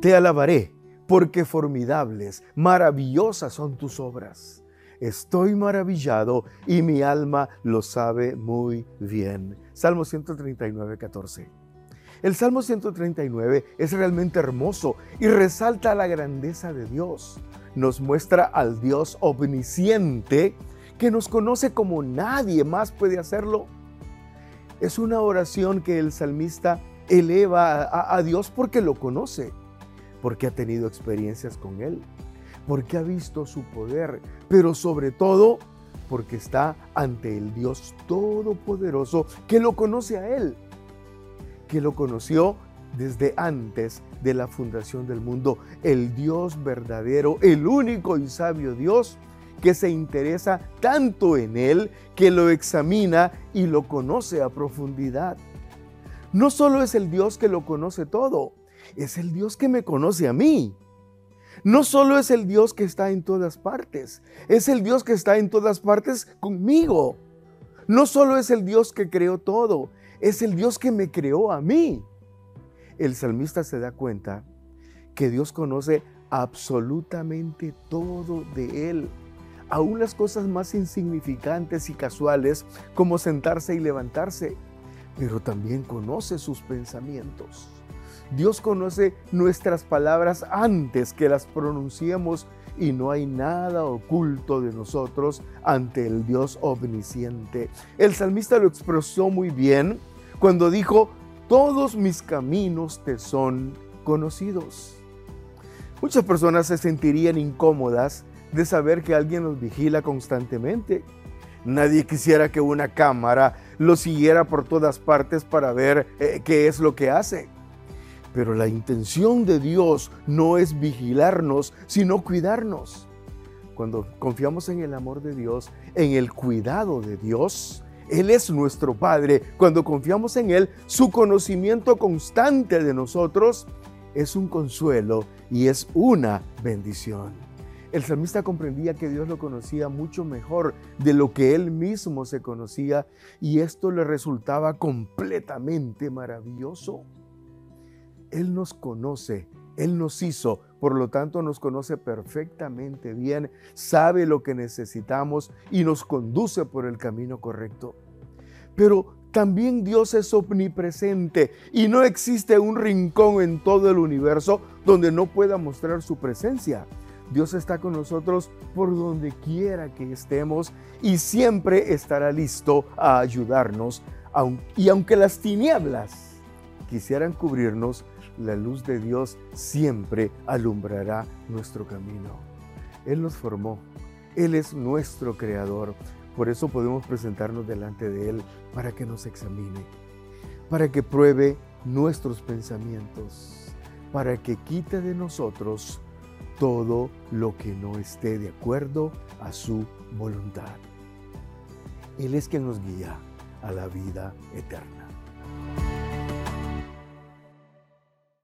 Te alabaré, porque formidables, maravillosas son tus obras. Estoy maravillado y mi alma lo sabe muy bien. Salmo 139, 14. El Salmo 139 es realmente hermoso y resalta la grandeza de Dios. Nos muestra al Dios omnisciente que nos conoce como nadie más puede hacerlo. Es una oración que el salmista eleva a, a Dios porque lo conoce, porque ha tenido experiencias con Él porque ha visto su poder, pero sobre todo porque está ante el Dios Todopoderoso que lo conoce a Él, que lo conoció desde antes de la fundación del mundo, el Dios verdadero, el único y sabio Dios que se interesa tanto en Él que lo examina y lo conoce a profundidad. No solo es el Dios que lo conoce todo, es el Dios que me conoce a mí no solo es el Dios que está en todas partes, es el Dios que está en todas partes conmigo. No solo es el Dios que creó todo, es el Dios que me creó a mí. El salmista se da cuenta que Dios conoce absolutamente todo de él, aún las cosas más insignificantes y casuales como sentarse y levantarse, pero también conoce sus pensamientos. Dios conoce nuestras palabras antes que las pronunciemos y no hay nada oculto de nosotros ante el Dios omnisciente. El salmista lo expresó muy bien cuando dijo, todos mis caminos te son conocidos. Muchas personas se sentirían incómodas de saber que alguien los vigila constantemente. Nadie quisiera que una cámara lo siguiera por todas partes para ver eh, qué es lo que hace. Pero la intención de Dios no es vigilarnos, sino cuidarnos. Cuando confiamos en el amor de Dios, en el cuidado de Dios, Él es nuestro Padre. Cuando confiamos en Él, su conocimiento constante de nosotros es un consuelo y es una bendición. El salmista comprendía que Dios lo conocía mucho mejor de lo que él mismo se conocía y esto le resultaba completamente maravilloso. Él nos conoce, Él nos hizo, por lo tanto nos conoce perfectamente bien, sabe lo que necesitamos y nos conduce por el camino correcto. Pero también Dios es omnipresente y no existe un rincón en todo el universo donde no pueda mostrar su presencia. Dios está con nosotros por donde quiera que estemos y siempre estará listo a ayudarnos. Y aunque las tinieblas quisieran cubrirnos, la luz de Dios siempre alumbrará nuestro camino. Él nos formó, Él es nuestro creador, por eso podemos presentarnos delante de Él para que nos examine, para que pruebe nuestros pensamientos, para que quite de nosotros todo lo que no esté de acuerdo a su voluntad. Él es quien nos guía a la vida eterna.